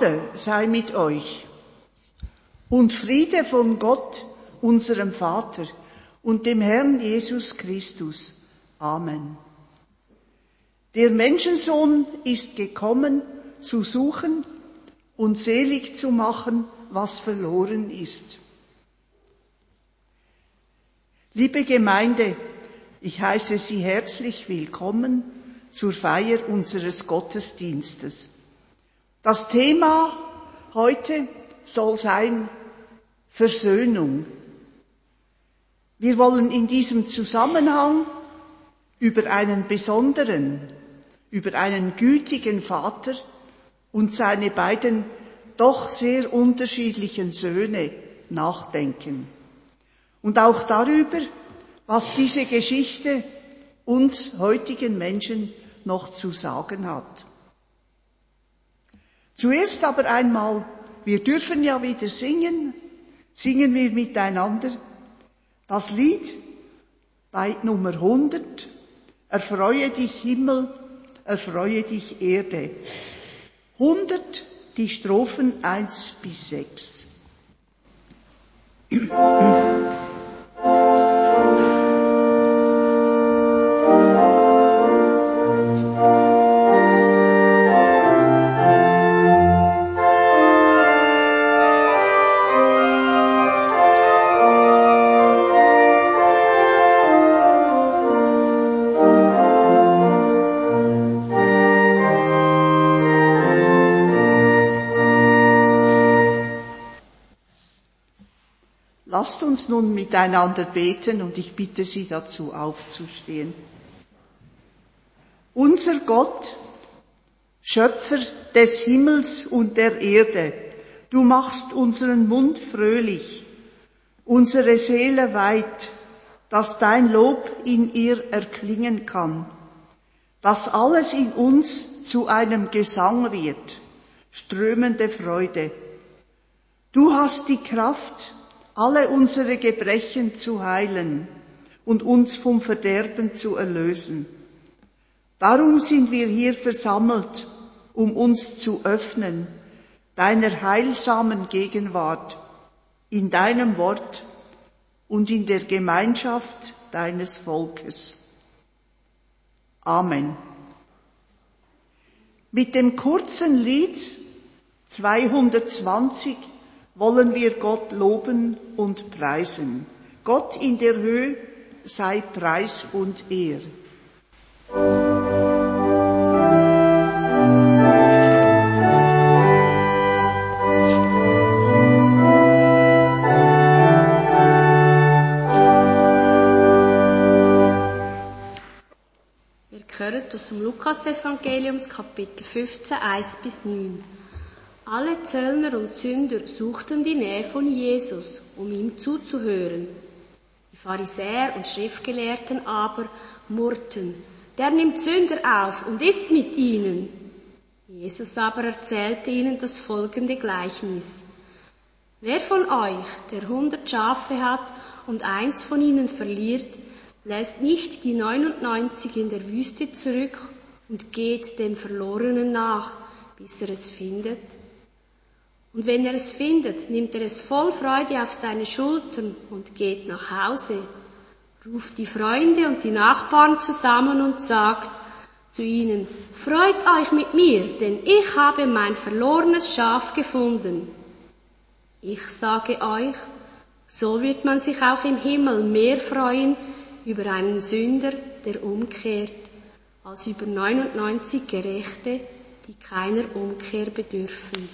Gnade sei mit euch und Friede von Gott, unserem Vater und dem Herrn Jesus Christus. Amen. Der Menschensohn ist gekommen, zu suchen und selig zu machen, was verloren ist. Liebe Gemeinde, ich heiße Sie herzlich willkommen zur Feier unseres Gottesdienstes. Das Thema heute soll sein Versöhnung. Wir wollen in diesem Zusammenhang über einen besonderen, über einen gütigen Vater und seine beiden doch sehr unterschiedlichen Söhne nachdenken. Und auch darüber, was diese Geschichte uns heutigen Menschen noch zu sagen hat. Zuerst aber einmal, wir dürfen ja wieder singen, singen wir miteinander das Lied bei Nummer 100, Erfreue dich Himmel, erfreue dich Erde. 100, die Strophen 1 bis 6. miteinander beten und ich bitte Sie dazu aufzustehen. Unser Gott, Schöpfer des Himmels und der Erde, du machst unseren Mund fröhlich, unsere Seele weit, dass dein Lob in ihr erklingen kann, dass alles in uns zu einem Gesang wird, strömende Freude. Du hast die Kraft, alle unsere Gebrechen zu heilen und uns vom Verderben zu erlösen. Darum sind wir hier versammelt, um uns zu öffnen, deiner heilsamen Gegenwart, in deinem Wort und in der Gemeinschaft deines Volkes. Amen. Mit dem kurzen Lied 220 wollen wir Gott loben und preisen. Gott in der Höhe sei Preis und Ehr. Wir hören aus dem Lukas-Evangelium, Kapitel 15, 1 bis 9. Alle Zöllner und Sünder suchten die Nähe von Jesus, um ihm zuzuhören. Die Pharisäer und Schriftgelehrten aber murrten, der nimmt Sünder auf und isst mit ihnen. Jesus aber erzählte ihnen das folgende Gleichnis. Wer von euch, der hundert Schafe hat und eins von ihnen verliert, lässt nicht die 99 in der Wüste zurück und geht dem Verlorenen nach, bis er es findet? Und wenn er es findet, nimmt er es voll Freude auf seine Schultern und geht nach Hause, ruft die Freunde und die Nachbarn zusammen und sagt zu ihnen, Freut euch mit mir, denn ich habe mein verlorenes Schaf gefunden. Ich sage euch, so wird man sich auch im Himmel mehr freuen über einen Sünder, der umkehrt, als über 99 Gerechte, die keiner Umkehr bedürfen.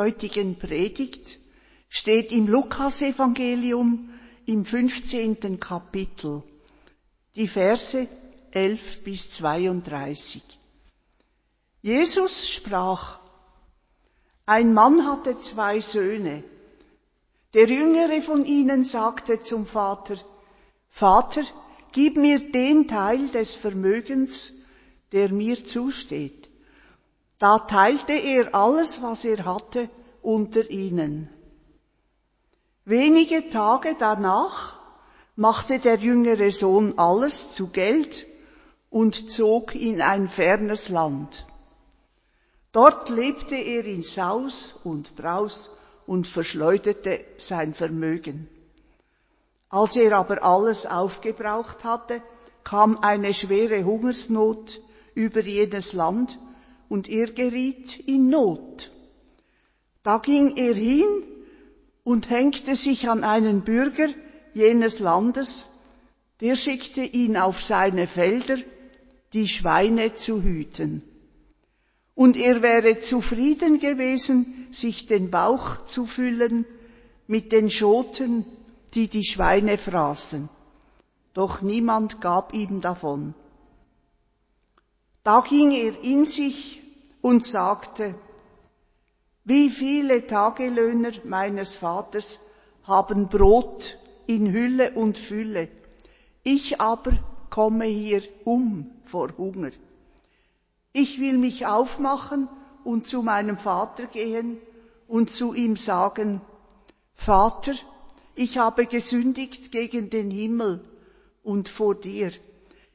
Heutigen Predigt steht im Lukasevangelium im 15. Kapitel, die Verse 11 bis 32. Jesus sprach, ein Mann hatte zwei Söhne. Der jüngere von ihnen sagte zum Vater, Vater, gib mir den Teil des Vermögens, der mir zusteht. Da teilte er alles, was er hatte, unter ihnen. Wenige Tage danach machte der jüngere Sohn alles zu Geld und zog in ein fernes Land. Dort lebte er in Saus und Braus und verschleuderte sein Vermögen. Als er aber alles aufgebraucht hatte, kam eine schwere Hungersnot über jenes Land und er geriet in Not. Da ging er hin und hängte sich an einen Bürger jenes Landes, der schickte ihn auf seine Felder, die Schweine zu hüten und er wäre zufrieden gewesen, sich den Bauch zu füllen mit den Schoten, die die Schweine fraßen. Doch niemand gab ihm davon. Da ging er in sich und sagte, wie viele Tagelöhner meines Vaters haben Brot in Hülle und Fülle, ich aber komme hier um vor Hunger. Ich will mich aufmachen und zu meinem Vater gehen und zu ihm sagen, Vater, ich habe gesündigt gegen den Himmel und vor dir.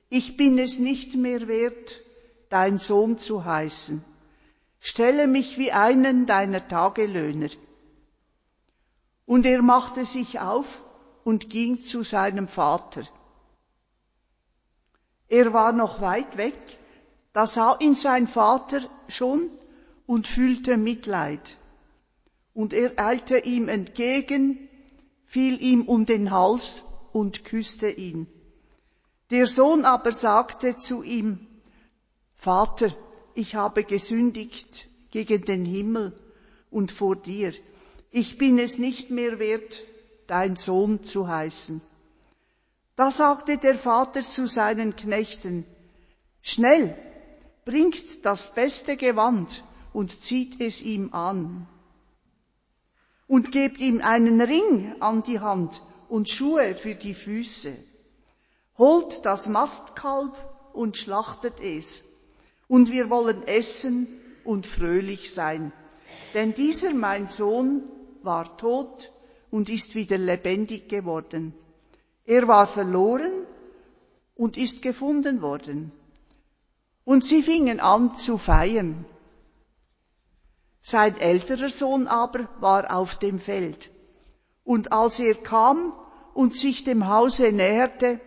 Ich bin es nicht mehr wert, dein Sohn zu heißen. Stelle mich wie einen deiner Tagelöhner. Und er machte sich auf und ging zu seinem Vater. Er war noch weit weg, da sah ihn sein Vater schon und fühlte Mitleid. Und er eilte ihm entgegen, fiel ihm um den Hals und küsste ihn. Der Sohn aber sagte zu ihm, Vater, ich habe gesündigt gegen den Himmel und vor dir. Ich bin es nicht mehr wert, dein Sohn zu heißen. Da sagte der Vater zu seinen Knechten, Schnell, bringt das beste Gewand und zieht es ihm an. Und gebt ihm einen Ring an die Hand und Schuhe für die Füße. Holt das Mastkalb und schlachtet es. Und wir wollen essen und fröhlich sein. Denn dieser mein Sohn war tot und ist wieder lebendig geworden. Er war verloren und ist gefunden worden. Und sie fingen an zu feiern. Sein älterer Sohn aber war auf dem Feld. Und als er kam und sich dem Hause näherte,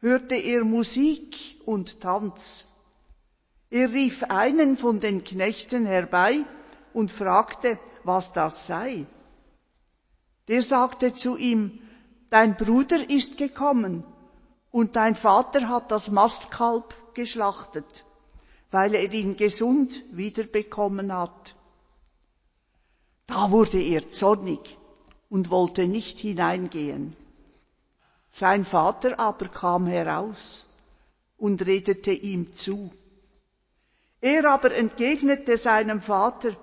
hörte er Musik und Tanz. Er rief einen von den Knechten herbei und fragte, was das sei. Der sagte zu ihm, dein Bruder ist gekommen und dein Vater hat das Mastkalb geschlachtet weil er ihn gesund wiederbekommen hat. Da wurde er zornig und wollte nicht hineingehen. Sein Vater aber kam heraus und redete ihm zu. Er aber entgegnete seinem Vater,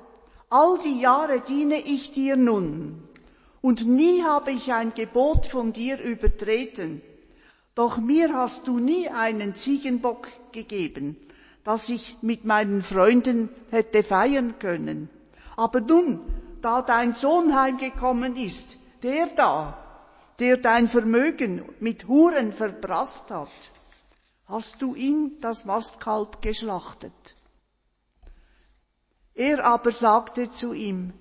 all die Jahre diene ich dir nun, und nie habe ich ein Gebot von dir übertreten, doch mir hast du nie einen Ziegenbock gegeben, dass ich mit meinen Freunden hätte feiern können. Aber nun, da dein Sohn heimgekommen ist, der da, der dein Vermögen mit Huren verprasst hat, hast du ihm das Mastkalb geschlachtet. Er aber sagte zu ihm,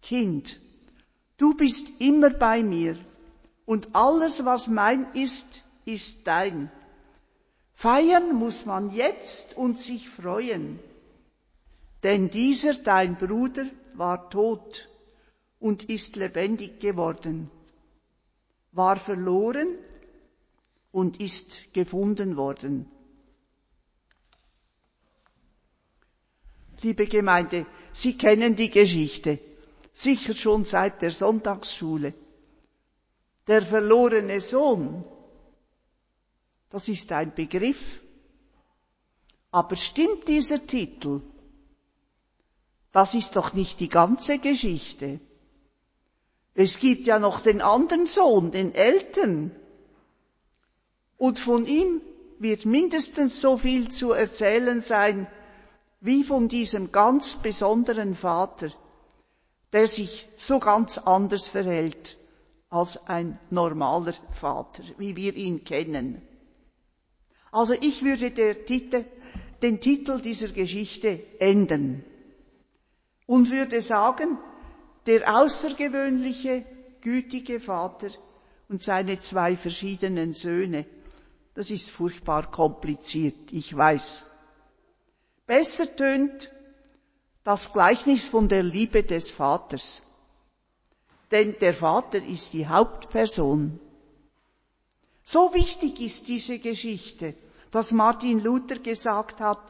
Kind, du bist immer bei mir und alles, was mein ist, ist dein. Feiern muss man jetzt und sich freuen, denn dieser dein Bruder war tot und ist lebendig geworden, war verloren und ist gefunden worden. Liebe Gemeinde, Sie kennen die Geschichte. sicher schon seit der Sonntagsschule. Der verlorene Sohn, das ist ein Begriff. Aber stimmt dieser Titel? Das ist doch nicht die ganze Geschichte. Es gibt ja noch den anderen Sohn, den Eltern. Und von ihm wird mindestens so viel zu erzählen sein, wie von diesem ganz besonderen Vater, der sich so ganz anders verhält als ein normaler Vater, wie wir ihn kennen. Also ich würde Titel, den Titel dieser Geschichte ändern und würde sagen, der außergewöhnliche, gütige Vater und seine zwei verschiedenen Söhne. Das ist furchtbar kompliziert, ich weiß. Besser tönt das Gleichnis von der Liebe des Vaters. Denn der Vater ist die Hauptperson. So wichtig ist diese Geschichte, dass Martin Luther gesagt hat,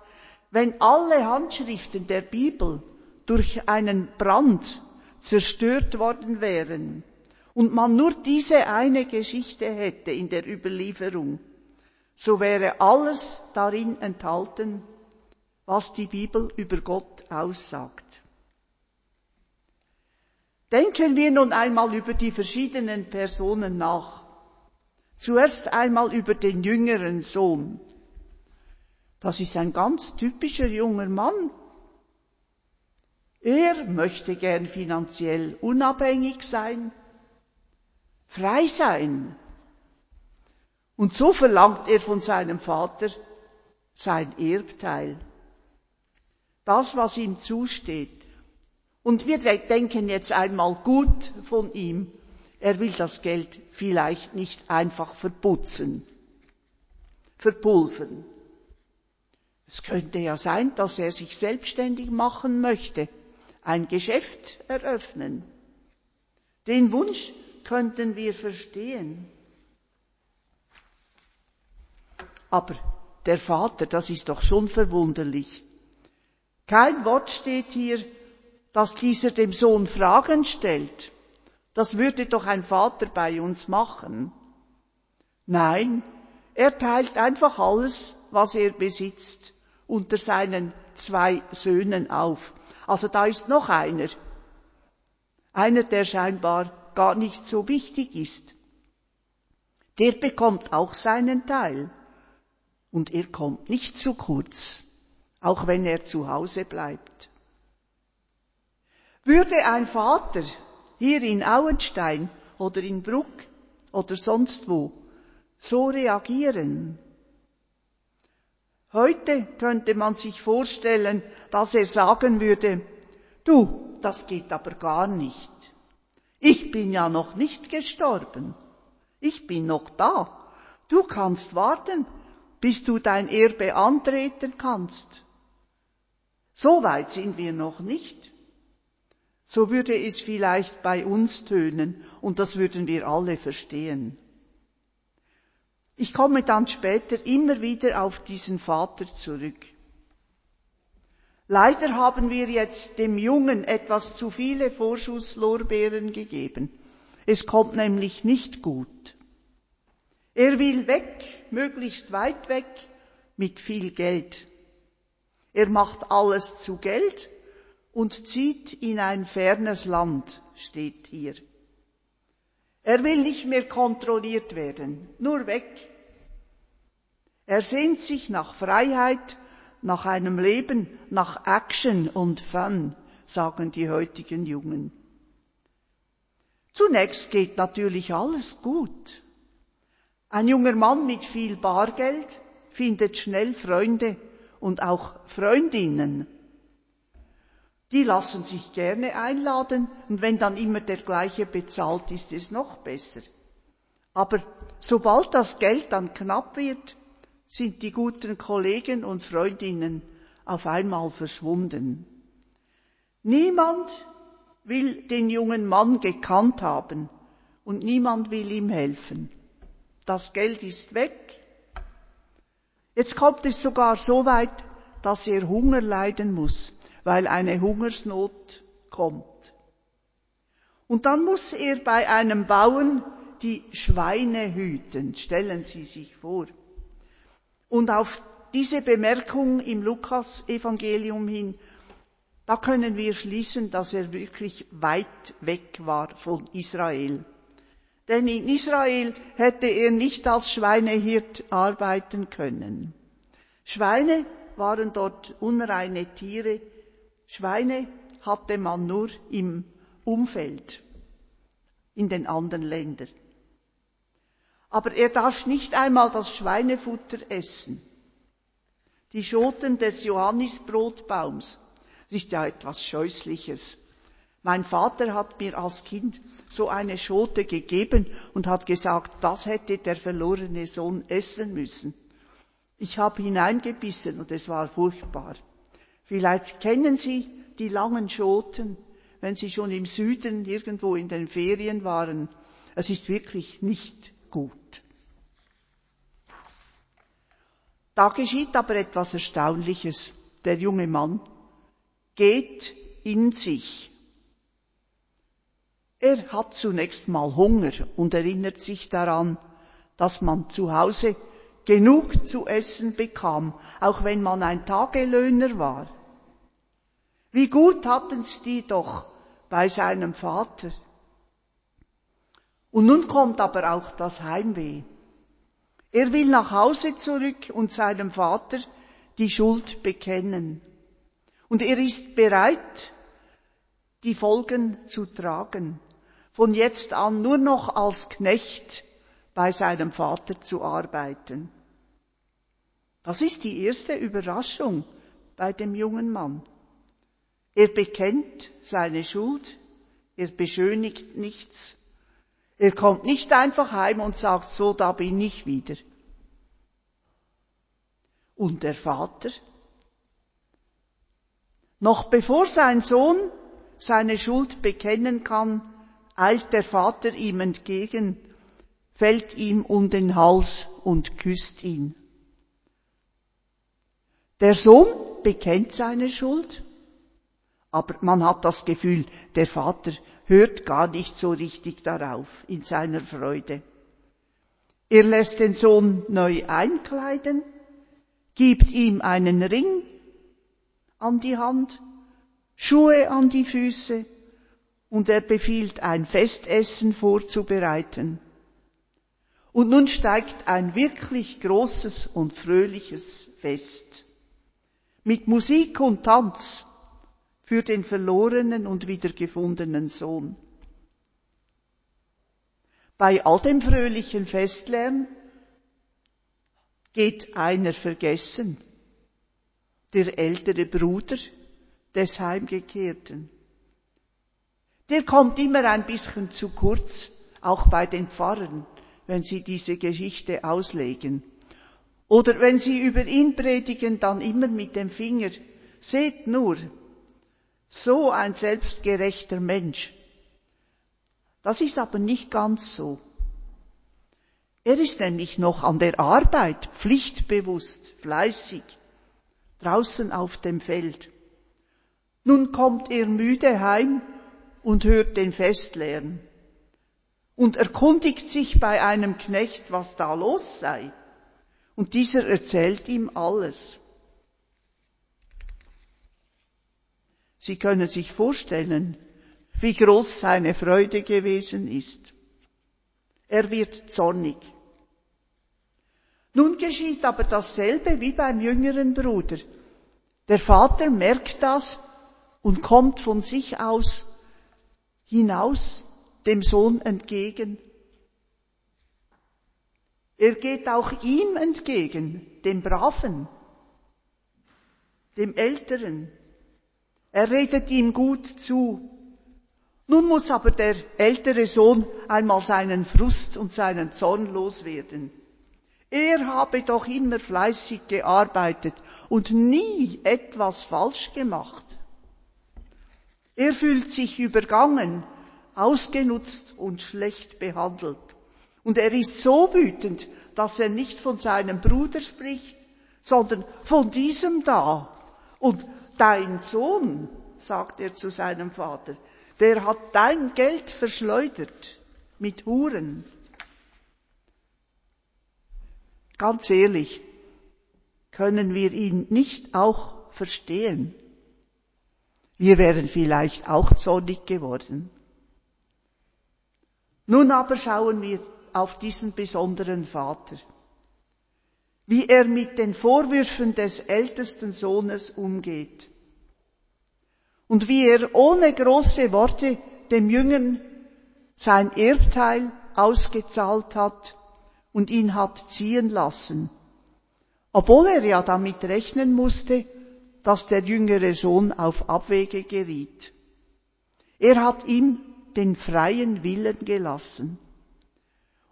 wenn alle Handschriften der Bibel durch einen Brand zerstört worden wären und man nur diese eine Geschichte hätte in der Überlieferung, so wäre alles darin enthalten, was die Bibel über Gott aussagt. Denken wir nun einmal über die verschiedenen Personen nach. Zuerst einmal über den jüngeren Sohn. Das ist ein ganz typischer junger Mann. Er möchte gern finanziell unabhängig sein, frei sein. Und so verlangt er von seinem Vater sein Erbteil das, was ihm zusteht. Und wir denken jetzt einmal gut von ihm, er will das Geld vielleicht nicht einfach verputzen, verpulvern. Es könnte ja sein, dass er sich selbstständig machen möchte, ein Geschäft eröffnen. Den Wunsch könnten wir verstehen. Aber der Vater, das ist doch schon verwunderlich. Kein Wort steht hier, dass dieser dem Sohn Fragen stellt. Das würde doch ein Vater bei uns machen. Nein, er teilt einfach alles, was er besitzt, unter seinen zwei Söhnen auf. Also da ist noch einer. Einer, der scheinbar gar nicht so wichtig ist. Der bekommt auch seinen Teil. Und er kommt nicht zu kurz auch wenn er zu Hause bleibt. Würde ein Vater hier in Auenstein oder in Bruck oder sonst wo so reagieren? Heute könnte man sich vorstellen, dass er sagen würde, du, das geht aber gar nicht. Ich bin ja noch nicht gestorben. Ich bin noch da. Du kannst warten, bis du dein Erbe antreten kannst. So weit sind wir noch nicht. So würde es vielleicht bei uns tönen und das würden wir alle verstehen. Ich komme dann später immer wieder auf diesen Vater zurück. Leider haben wir jetzt dem Jungen etwas zu viele Vorschusslorbeeren gegeben. Es kommt nämlich nicht gut. Er will weg, möglichst weit weg, mit viel Geld. Er macht alles zu Geld und zieht in ein fernes Land, steht hier. Er will nicht mehr kontrolliert werden, nur weg. Er sehnt sich nach Freiheit, nach einem Leben, nach Action und Fun, sagen die heutigen Jungen. Zunächst geht natürlich alles gut. Ein junger Mann mit viel Bargeld findet schnell Freunde und auch Freundinnen. Die lassen sich gerne einladen und wenn dann immer der gleiche bezahlt, ist es noch besser. Aber sobald das Geld dann knapp wird, sind die guten Kollegen und Freundinnen auf einmal verschwunden. Niemand will den jungen Mann gekannt haben und niemand will ihm helfen. Das Geld ist weg, Jetzt kommt es sogar so weit, dass er Hunger leiden muss, weil eine Hungersnot kommt. Und dann muss er bei einem Bauern die Schweine hüten. Stellen Sie sich vor. Und auf diese Bemerkung im Lukas-Evangelium hin, da können wir schließen, dass er wirklich weit weg war von Israel. Denn in Israel hätte er nicht als Schweinehirt arbeiten können. Schweine waren dort unreine Tiere. Schweine hatte man nur im Umfeld, in den anderen Ländern. Aber er darf nicht einmal das Schweinefutter essen. Die Schoten des Johannisbrotbaums, das ist ja etwas Scheußliches. Mein Vater hat mir als Kind so eine Schote gegeben und hat gesagt, das hätte der verlorene Sohn essen müssen. Ich habe hineingebissen und es war furchtbar. Vielleicht kennen Sie die langen Schoten, wenn Sie schon im Süden irgendwo in den Ferien waren. Es ist wirklich nicht gut. Da geschieht aber etwas Erstaunliches. Der junge Mann geht in sich. Er hat zunächst mal Hunger und erinnert sich daran, dass man zu Hause genug zu essen bekam, auch wenn man ein Tagelöhner war. Wie gut hatten's die doch bei seinem Vater. Und nun kommt aber auch das Heimweh. Er will nach Hause zurück und seinem Vater die Schuld bekennen. Und er ist bereit, die Folgen zu tragen von jetzt an nur noch als Knecht bei seinem Vater zu arbeiten. Das ist die erste Überraschung bei dem jungen Mann. Er bekennt seine Schuld, er beschönigt nichts, er kommt nicht einfach heim und sagt, so, da bin ich wieder. Und der Vater? Noch bevor sein Sohn seine Schuld bekennen kann, eilt der Vater ihm entgegen, fällt ihm um den Hals und küsst ihn. Der Sohn bekennt seine Schuld, aber man hat das Gefühl, der Vater hört gar nicht so richtig darauf in seiner Freude. Er lässt den Sohn neu einkleiden, gibt ihm einen Ring an die Hand, Schuhe an die Füße und er befiehlt ein Festessen vorzubereiten. Und nun steigt ein wirklich großes und fröhliches Fest. Mit Musik und Tanz für den verlorenen und wiedergefundenen Sohn. Bei all dem fröhlichen Festlärm geht einer vergessen, der ältere Bruder des Heimgekehrten. Der kommt immer ein bisschen zu kurz, auch bei den Pfarrern, wenn sie diese Geschichte auslegen. Oder wenn sie über ihn predigen, dann immer mit dem Finger. Seht nur, so ein selbstgerechter Mensch. Das ist aber nicht ganz so. Er ist nämlich noch an der Arbeit, pflichtbewusst, fleißig, draußen auf dem Feld. Nun kommt er müde heim und hört den Festlärm und erkundigt sich bei einem Knecht, was da los sei. Und dieser erzählt ihm alles. Sie können sich vorstellen, wie groß seine Freude gewesen ist. Er wird zornig. Nun geschieht aber dasselbe wie beim jüngeren Bruder. Der Vater merkt das und kommt von sich aus hinaus dem Sohn entgegen. Er geht auch ihm entgegen, dem Braven, dem Älteren. Er redet ihm gut zu. Nun muss aber der ältere Sohn einmal seinen Frust und seinen Zorn loswerden. Er habe doch immer fleißig gearbeitet und nie etwas falsch gemacht. Er fühlt sich übergangen, ausgenutzt und schlecht behandelt. Und er ist so wütend, dass er nicht von seinem Bruder spricht, sondern von diesem da. Und dein Sohn, sagt er zu seinem Vater, der hat dein Geld verschleudert mit Huren. Ganz ehrlich, können wir ihn nicht auch verstehen? Wir wären vielleicht auch zornig geworden. Nun aber schauen wir auf diesen besonderen Vater, wie er mit den Vorwürfen des ältesten Sohnes umgeht. Und wie er ohne große Worte dem Jüngern sein Erbteil ausgezahlt hat und ihn hat ziehen lassen, obwohl er ja damit rechnen musste, dass der jüngere Sohn auf Abwege geriet. Er hat ihm den freien Willen gelassen.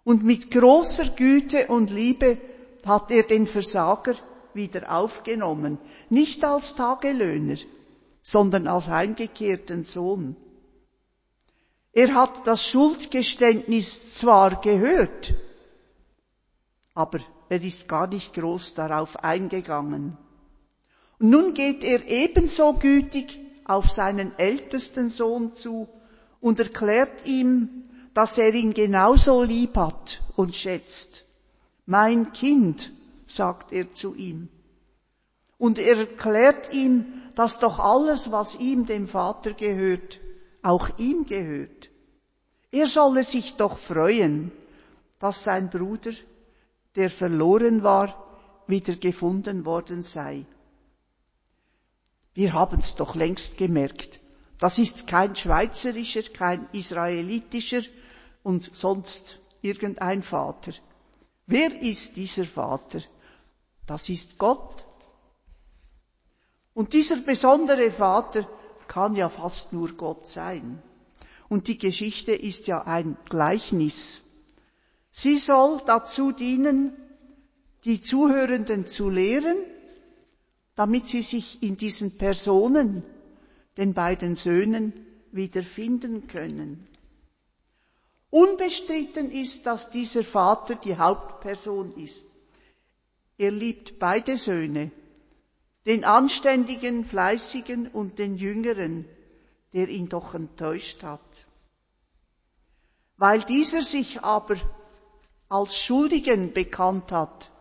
Und mit großer Güte und Liebe hat er den Versager wieder aufgenommen, nicht als Tagelöhner, sondern als heimgekehrten Sohn. Er hat das Schuldgeständnis zwar gehört, aber er ist gar nicht groß darauf eingegangen. Und nun geht er ebenso gütig auf seinen ältesten Sohn zu und erklärt ihm, dass er ihn genauso lieb hat und schätzt. Mein Kind, sagt er zu ihm. Und er erklärt ihm, dass doch alles, was ihm, dem Vater gehört, auch ihm gehört. Er solle sich doch freuen, dass sein Bruder, der verloren war, wieder gefunden worden sei. Wir haben's doch längst gemerkt. Das ist kein schweizerischer, kein israelitischer und sonst irgendein Vater. Wer ist dieser Vater? Das ist Gott. Und dieser besondere Vater kann ja fast nur Gott sein. Und die Geschichte ist ja ein Gleichnis. Sie soll dazu dienen, die Zuhörenden zu lehren, damit sie sich in diesen Personen, den beiden Söhnen, wiederfinden können. Unbestritten ist, dass dieser Vater die Hauptperson ist. Er liebt beide Söhne, den anständigen, fleißigen und den jüngeren, der ihn doch enttäuscht hat. Weil dieser sich aber als Schuldigen bekannt hat,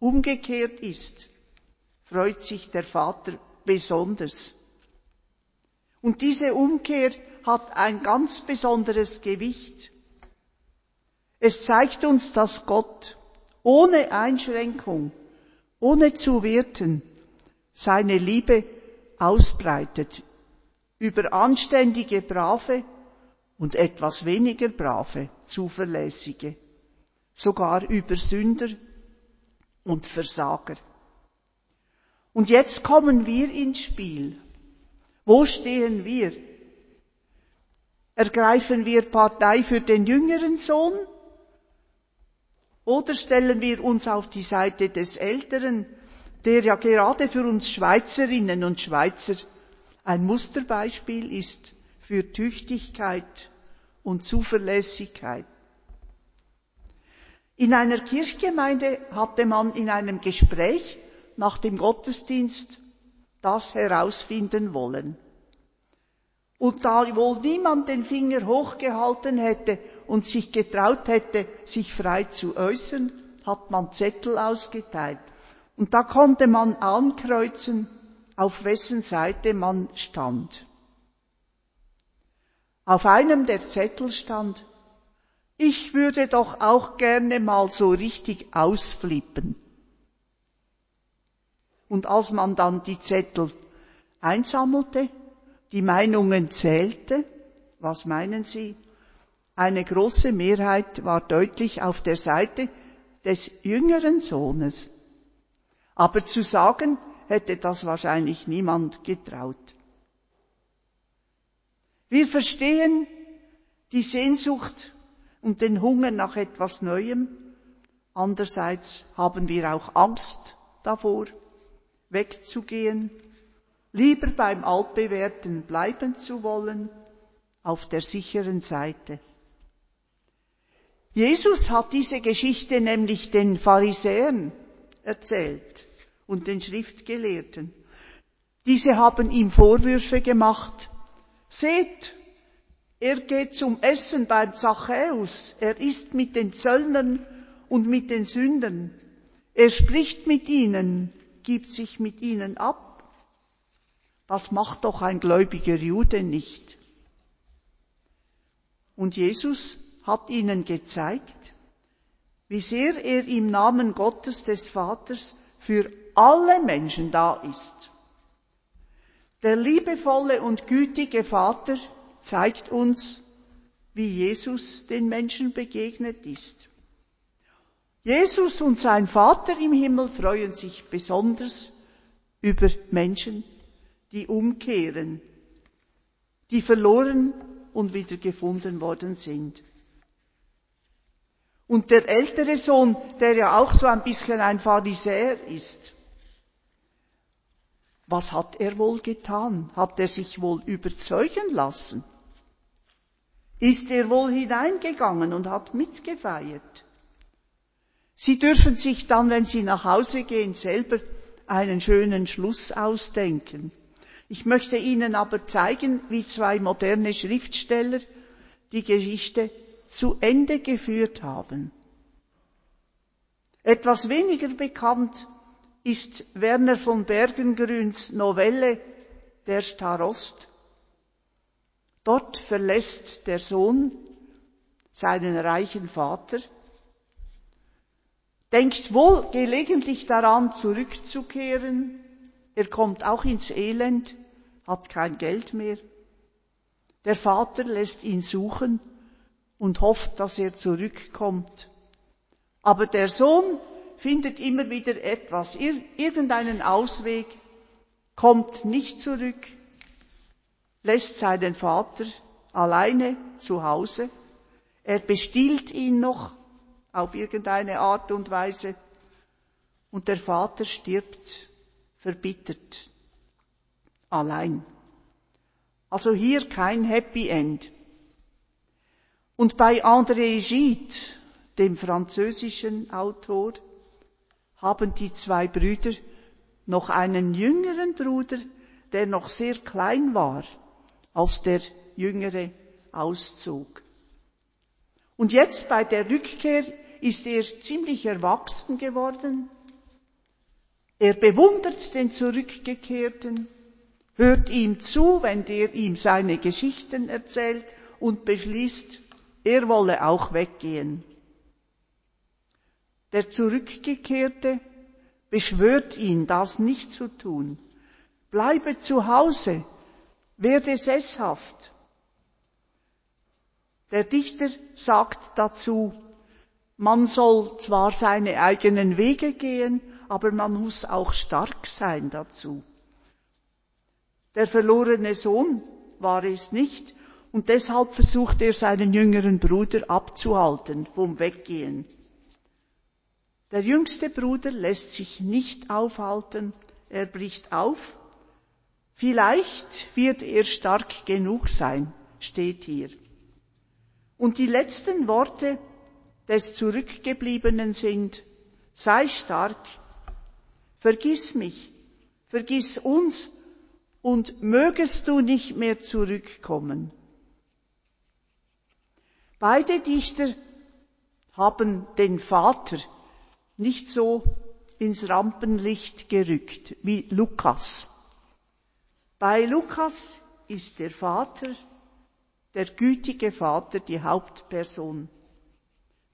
umgekehrt ist, freut sich der Vater besonders. Und diese Umkehr hat ein ganz besonderes Gewicht. Es zeigt uns, dass Gott ohne Einschränkung, ohne zu werten, seine Liebe ausbreitet über anständige, brave und etwas weniger brave, zuverlässige, sogar über Sünder und Versager. Und jetzt kommen wir ins Spiel. Wo stehen wir? Ergreifen wir Partei für den jüngeren Sohn oder stellen wir uns auf die Seite des Älteren, der ja gerade für uns Schweizerinnen und Schweizer ein Musterbeispiel ist für Tüchtigkeit und Zuverlässigkeit. In einer Kirchgemeinde hatte man in einem Gespräch nach dem Gottesdienst das herausfinden wollen. Und da wohl niemand den Finger hochgehalten hätte und sich getraut hätte, sich frei zu äußern, hat man Zettel ausgeteilt. Und da konnte man ankreuzen, auf wessen Seite man stand. Auf einem der Zettel stand, ich würde doch auch gerne mal so richtig ausflippen. Und als man dann die Zettel einsammelte, die Meinungen zählte, was meinen Sie? Eine große Mehrheit war deutlich auf der Seite des jüngeren Sohnes. Aber zu sagen hätte das wahrscheinlich niemand getraut. Wir verstehen die Sehnsucht und den Hunger nach etwas Neuem. Andererseits haben wir auch Angst davor, wegzugehen, lieber beim Altbewährten bleiben zu wollen, auf der sicheren Seite. Jesus hat diese Geschichte nämlich den Pharisäern erzählt und den Schriftgelehrten. Diese haben ihm Vorwürfe gemacht. Seht, Er geht zum Essen beim Zachäus. Er isst mit den Zöllnern und mit den Sündern. Er spricht mit ihnen, gibt sich mit ihnen ab. Das macht doch ein gläubiger Jude nicht. Und Jesus hat ihnen gezeigt, wie sehr er im Namen Gottes des Vaters für alle Menschen da ist. Der liebevolle und gütige Vater zeigt uns, wie Jesus den Menschen begegnet ist. Jesus und sein Vater im Himmel freuen sich besonders über Menschen, die umkehren, die verloren und wieder gefunden worden sind. Und der ältere Sohn, der ja auch so ein bisschen ein Pharisäer ist, was hat er wohl getan? Hat er sich wohl überzeugen lassen? Ist er wohl hineingegangen und hat mitgefeiert? Sie dürfen sich dann, wenn Sie nach Hause gehen, selber einen schönen Schluss ausdenken. Ich möchte Ihnen aber zeigen, wie zwei moderne Schriftsteller die Geschichte zu Ende geführt haben. Etwas weniger bekannt ist Werner von Bergengrüns Novelle Der Starost. Dort verlässt der Sohn seinen reichen Vater, denkt wohl gelegentlich daran zurückzukehren, er kommt auch ins Elend, hat kein Geld mehr. Der Vater lässt ihn suchen und hofft, dass er zurückkommt. Aber der Sohn findet immer wieder etwas, irgendeinen Ausweg, kommt nicht zurück, lässt seinen Vater alleine zu Hause, er bestiehlt ihn noch auf irgendeine Art und Weise und der Vater stirbt verbittert, allein. Also hier kein Happy End. Und bei André Gide, dem französischen Autor, haben die zwei Brüder noch einen jüngeren Bruder, der noch sehr klein war, als der jüngere auszog. Und jetzt bei der Rückkehr ist er ziemlich erwachsen geworden. Er bewundert den Zurückgekehrten, hört ihm zu, wenn der ihm seine Geschichten erzählt und beschließt, er wolle auch weggehen. Der Zurückgekehrte beschwört ihn, das nicht zu tun. Bleibe zu Hause, werde sesshaft. Der Dichter sagt dazu, man soll zwar seine eigenen Wege gehen, aber man muss auch stark sein dazu. Der verlorene Sohn war es nicht, und deshalb versucht er seinen jüngeren Bruder abzuhalten vom Weggehen. Der jüngste Bruder lässt sich nicht aufhalten, er bricht auf. Vielleicht wird er stark genug sein, steht hier. Und die letzten Worte des Zurückgebliebenen sind, sei stark, vergiss mich, vergiss uns und mögest du nicht mehr zurückkommen. Beide Dichter haben den Vater nicht so ins Rampenlicht gerückt wie Lukas. Bei Lukas ist der Vater, der gütige Vater, die Hauptperson.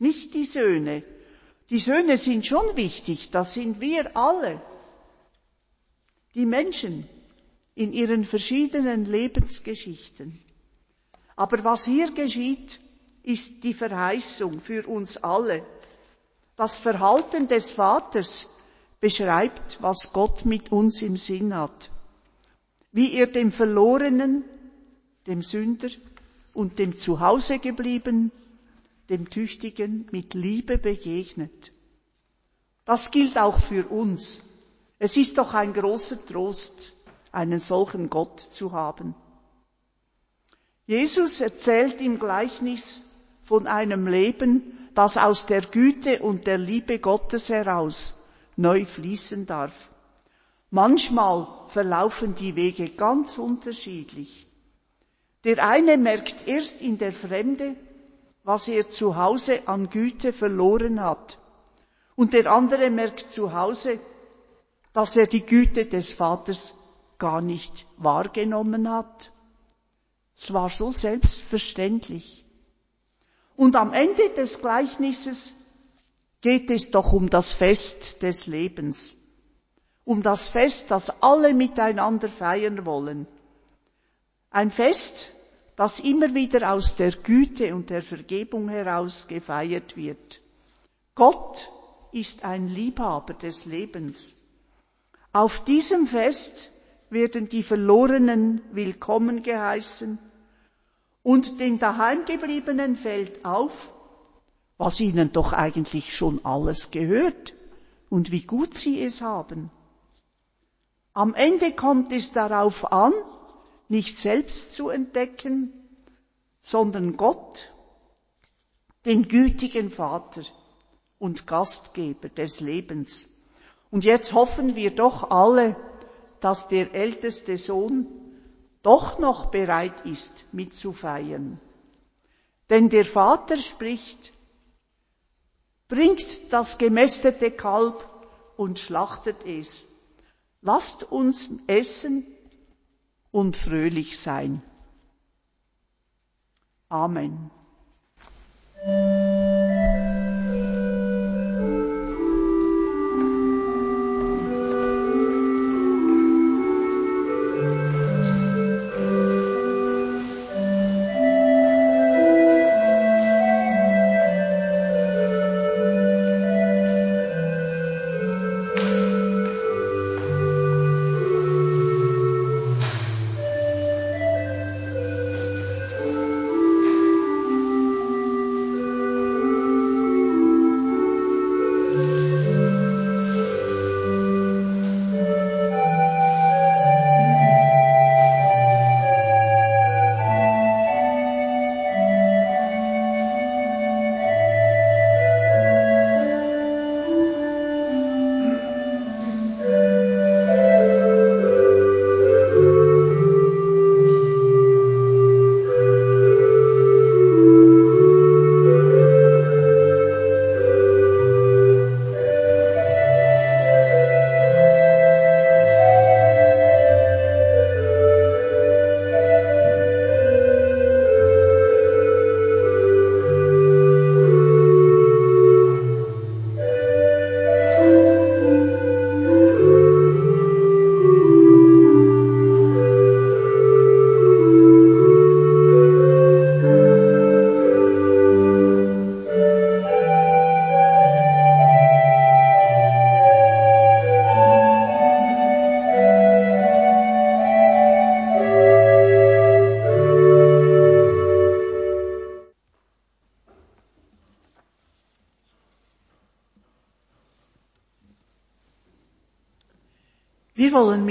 Nicht die Söhne. Die Söhne sind schon wichtig, das sind wir alle. Die Menschen in ihren verschiedenen Lebensgeschichten. Aber was hier geschieht, ist die Verheißung für uns alle. Das Verhalten des Vaters beschreibt, was Gott mit uns im Sinn hat. Wie er dem Verlorenen, dem Sünder und dem Zuhause geblieben, dem Tüchtigen mit Liebe begegnet. Das gilt auch für uns. Es ist doch ein großer Trost, einen solchen Gott zu haben. Jesus erzählt im Gleichnis von einem Leben, das aus der Güte und der Liebe Gottes heraus neu fließen darf. Manchmal verlaufen die Wege ganz unterschiedlich. Der eine merkt erst in der Fremde, was er zu Hause an Güte verloren hat. Und der andere merkt zu Hause, dass er die Güte des Vaters gar nicht wahrgenommen hat. Es war so selbstverständlich. Und am Ende des Gleichnisses geht es doch um das Fest des Lebens, um das Fest, das alle miteinander feiern wollen. Ein Fest, das immer wieder aus der Güte und der Vergebung heraus gefeiert wird. Gott ist ein Liebhaber des Lebens. Auf diesem Fest werden die Verlorenen willkommen geheißen und den Daheimgebliebenen fällt auf, was ihnen doch eigentlich schon alles gehört und wie gut sie es haben. Am Ende kommt es darauf an, nicht selbst zu entdecken, sondern Gott, den gütigen Vater und Gastgeber des Lebens. Und jetzt hoffen wir doch alle, dass der älteste Sohn doch noch bereit ist, mitzufeiern. Denn der Vater spricht, bringt das gemästete Kalb und schlachtet es. Lasst uns essen und fröhlich sein. Amen.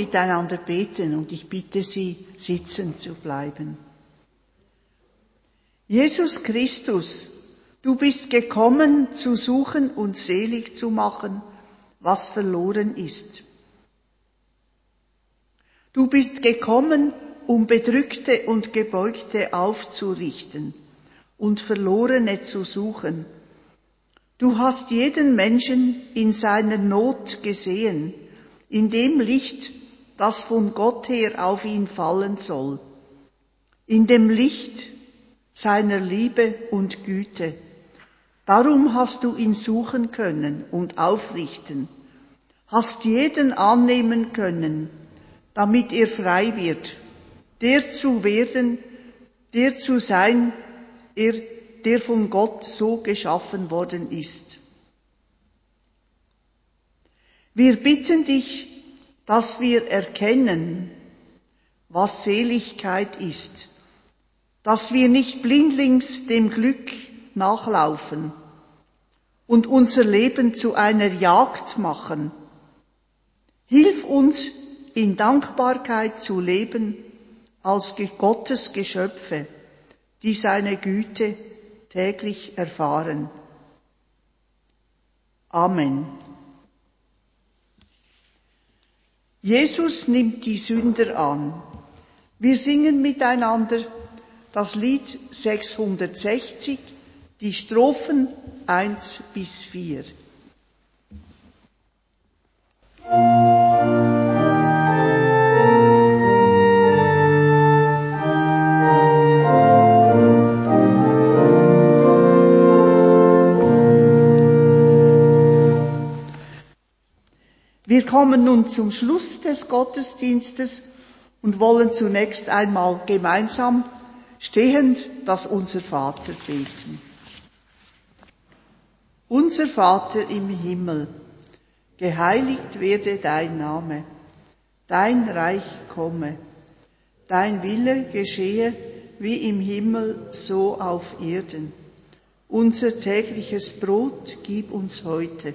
Miteinander beten und ich bitte Sie, sitzen zu bleiben. Jesus Christus, du bist gekommen, zu suchen und selig zu machen, was verloren ist. Du bist gekommen, um Bedrückte und Gebeugte aufzurichten und Verlorene zu suchen. Du hast jeden Menschen in seiner Not gesehen in dem Licht, das von Gott her auf ihn fallen soll, in dem Licht seiner Liebe und Güte. Darum hast du ihn suchen können und aufrichten, hast jeden annehmen können, damit er frei wird, der zu werden, der zu sein, er, der von Gott so geschaffen worden ist. Wir bitten dich, dass wir erkennen, was Seligkeit ist, dass wir nicht blindlings dem Glück nachlaufen und unser Leben zu einer Jagd machen. Hilf uns in Dankbarkeit zu leben als Gottes Geschöpfe, die seine Güte täglich erfahren. Amen. Jesus nimmt die Sünder an. Wir singen miteinander, das Lied 660, die Strophen 1 bis 4. kommen nun zum Schluss des Gottesdienstes und wollen zunächst einmal gemeinsam stehend das Unser Vater beten. Unser Vater im Himmel, geheiligt werde dein Name, dein Reich komme, dein Wille geschehe wie im Himmel so auf Erden. Unser tägliches Brot gib uns heute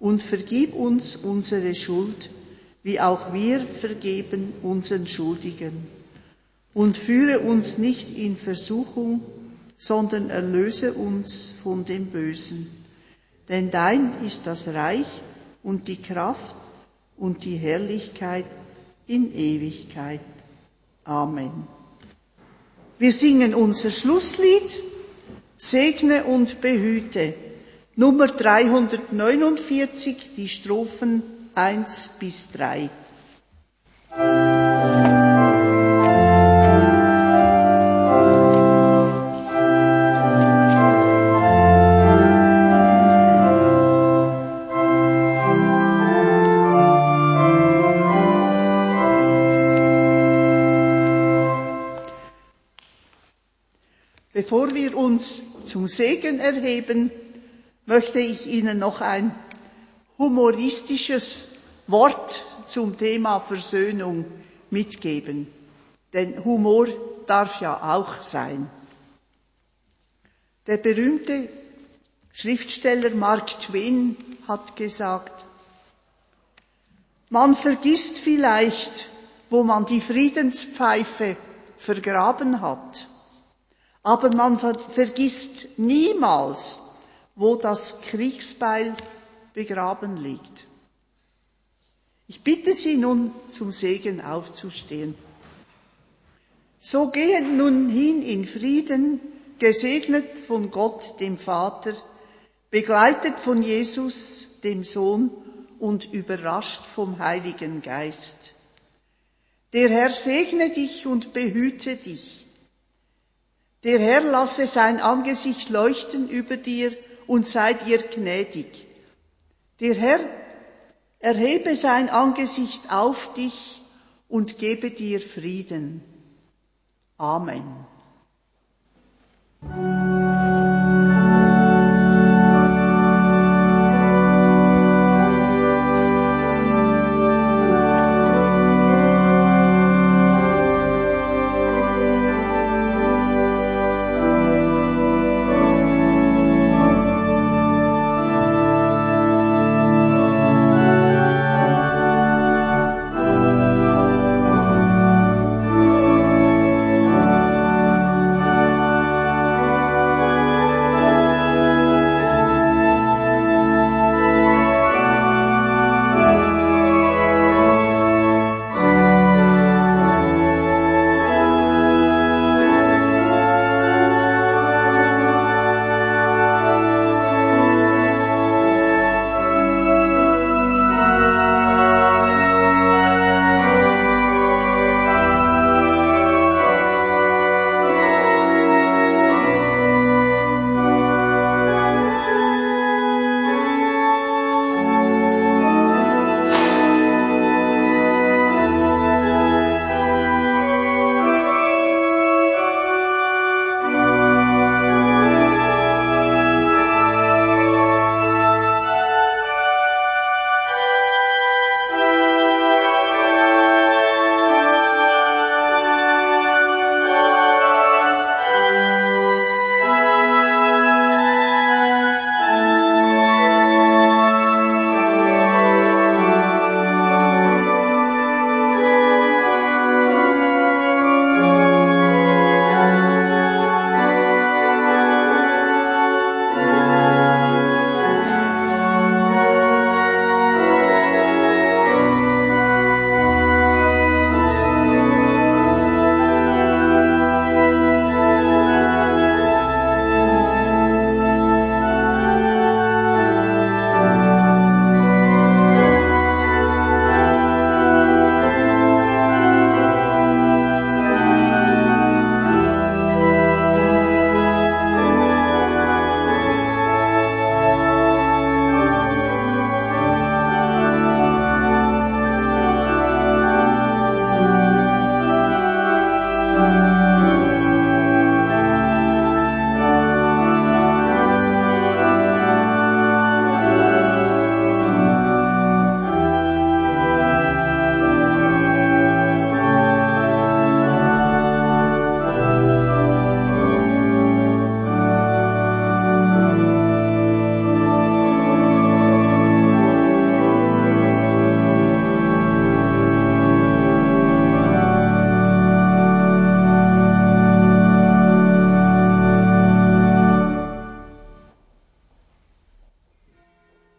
und vergib uns unsere Schuld, wie auch wir vergeben unseren Schuldigen. Und führe uns nicht in Versuchung, sondern erlöse uns von dem Bösen. Denn dein ist das Reich und die Kraft und die Herrlichkeit in Ewigkeit. Amen. Wir singen unser Schlusslied, Segne und behüte. Nummer 349, die Strophen 1 bis 3. Bevor wir uns zum Segen erheben, möchte ich Ihnen noch ein humoristisches Wort zum Thema Versöhnung mitgeben. Denn Humor darf ja auch sein. Der berühmte Schriftsteller Mark Twain hat gesagt, man vergisst vielleicht, wo man die Friedenspfeife vergraben hat, aber man vergisst niemals, wo das Kriegsbeil begraben liegt. Ich bitte Sie nun zum Segen aufzustehen. So gehen nun hin in Frieden, gesegnet von Gott, dem Vater, begleitet von Jesus, dem Sohn und überrascht vom Heiligen Geist. Der Herr segne dich und behüte dich. Der Herr lasse sein Angesicht leuchten über dir und sei dir gnädig. Der Herr erhebe sein Angesicht auf dich und gebe dir Frieden. Amen.